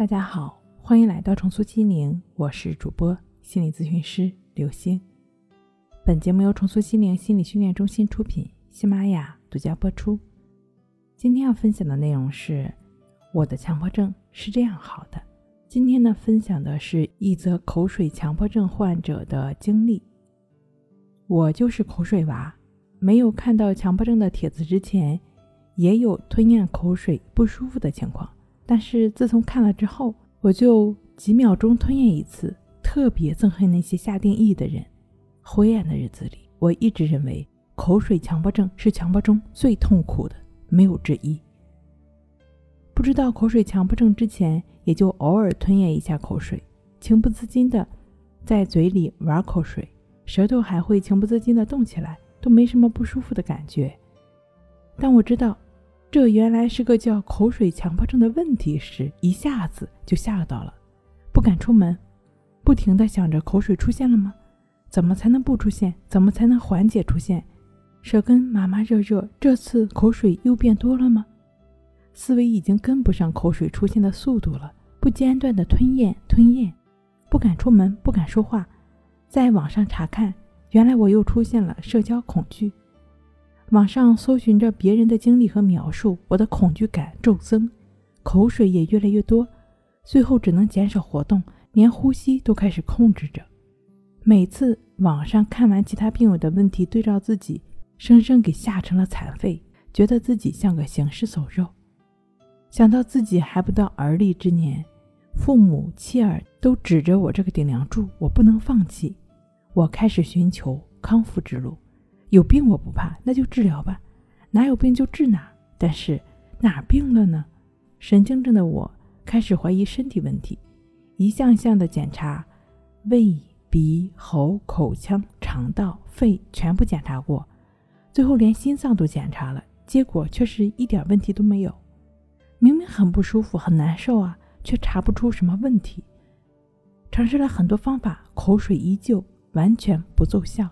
大家好，欢迎来到重塑心灵，我是主播心理咨询师刘星。本节目由重塑心灵心理训练中心出品，喜马拉雅独家播出。今天要分享的内容是：我的强迫症是这样好的。今天呢，分享的是一则口水强迫症患者的经历。我就是口水娃，没有看到强迫症的帖子之前，也有吞咽口水不舒服的情况。但是自从看了之后，我就几秒钟吞咽一次，特别憎恨那些下定义的人。灰暗的日子里，我一直认为口水强迫症是强迫中最痛苦的，没有之一。不知道口水强迫症之前，也就偶尔吞咽一下口水，情不自禁的在嘴里玩口水，舌头还会情不自禁的动起来，都没什么不舒服的感觉。但我知道。这原来是个叫口水强迫症的问题时，一下子就吓到了，不敢出门，不停地想着口水出现了吗？怎么才能不出现？怎么才能缓解出现？舌根麻麻热热，这次口水又变多了吗？思维已经跟不上口水出现的速度了，不间断的吞咽吞咽，不敢出门，不敢说话，在网上查看，原来我又出现了社交恐惧。网上搜寻着别人的经历和描述，我的恐惧感骤增，口水也越来越多，最后只能减少活动，连呼吸都开始控制着。每次网上看完其他病友的问题，对照自己，生生给吓成了残废，觉得自己像个行尸走肉。想到自己还不到而立之年，父母妻儿都指着我这个顶梁柱，我不能放弃，我开始寻求康复之路。有病我不怕，那就治疗吧，哪有病就治哪。但是哪病了呢？神经症的我开始怀疑身体问题，一项项的检查，胃、鼻、喉、口腔、肠道、肺全部检查过，最后连心脏都检查了，结果却是一点问题都没有。明明很不舒服、很难受啊，却查不出什么问题。尝试了很多方法，口水依旧完全不奏效。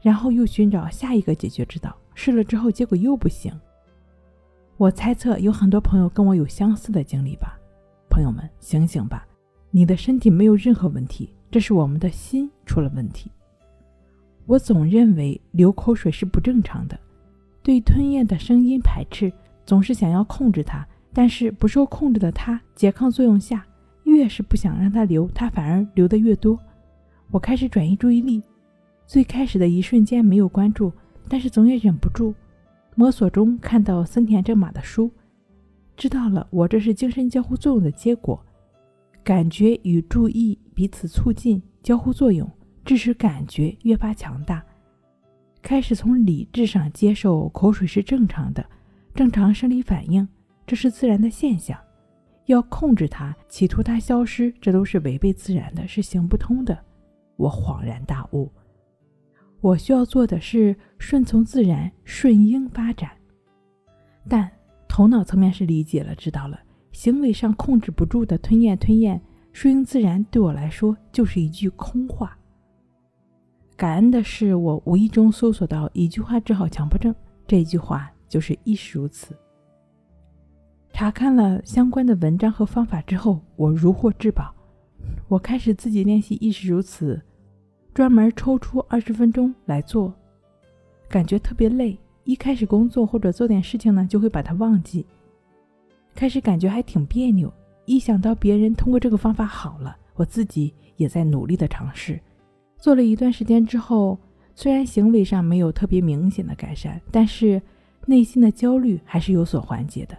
然后又寻找下一个解决之道，试了之后结果又不行。我猜测有很多朋友跟我有相似的经历吧，朋友们醒醒吧，你的身体没有任何问题，这是我们的心出了问题。我总认为流口水是不正常的，对吞咽的声音排斥，总是想要控制它，但是不受控制的它拮抗作用下，越是不想让它流，它反而流得越多。我开始转移注意力。最开始的一瞬间没有关注，但是总也忍不住。摸索中看到森田正马的书，知道了我这是精神交互作用的结果。感觉与注意彼此促进交互作用，致使感觉越发强大。开始从理智上接受口水是正常的，正常生理反应，这是自然的现象。要控制它，企图它消失，这都是违背自然的，是行不通的。我恍然大悟。我需要做的是顺从自然，顺应发展。但头脑层面是理解了、知道了，行为上控制不住的吞咽、吞咽，顺应自然对我来说就是一句空话。感恩的是，我无意中搜索到一句话治好强迫症，这句话就是亦是如此。查看了相关的文章和方法之后，我如获至宝，我开始自己练习亦是如此。专门抽出二十分钟来做，感觉特别累。一开始工作或者做点事情呢，就会把它忘记。开始感觉还挺别扭，一想到别人通过这个方法好了，我自己也在努力的尝试。做了一段时间之后，虽然行为上没有特别明显的改善，但是内心的焦虑还是有所缓解的。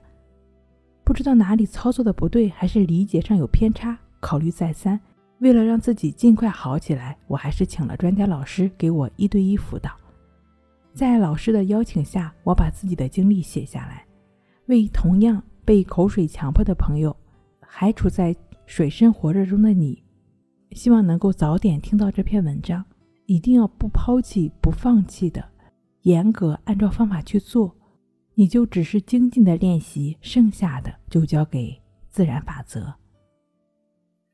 不知道哪里操作的不对，还是理解上有偏差，考虑再三。为了让自己尽快好起来，我还是请了专家老师给我一对一辅导。在老师的邀请下，我把自己的经历写下来，为同样被口水强迫的朋友，还处在水深火热中的你，希望能够早点听到这篇文章。一定要不抛弃、不放弃的，严格按照方法去做，你就只是精进的练习，剩下的就交给自然法则。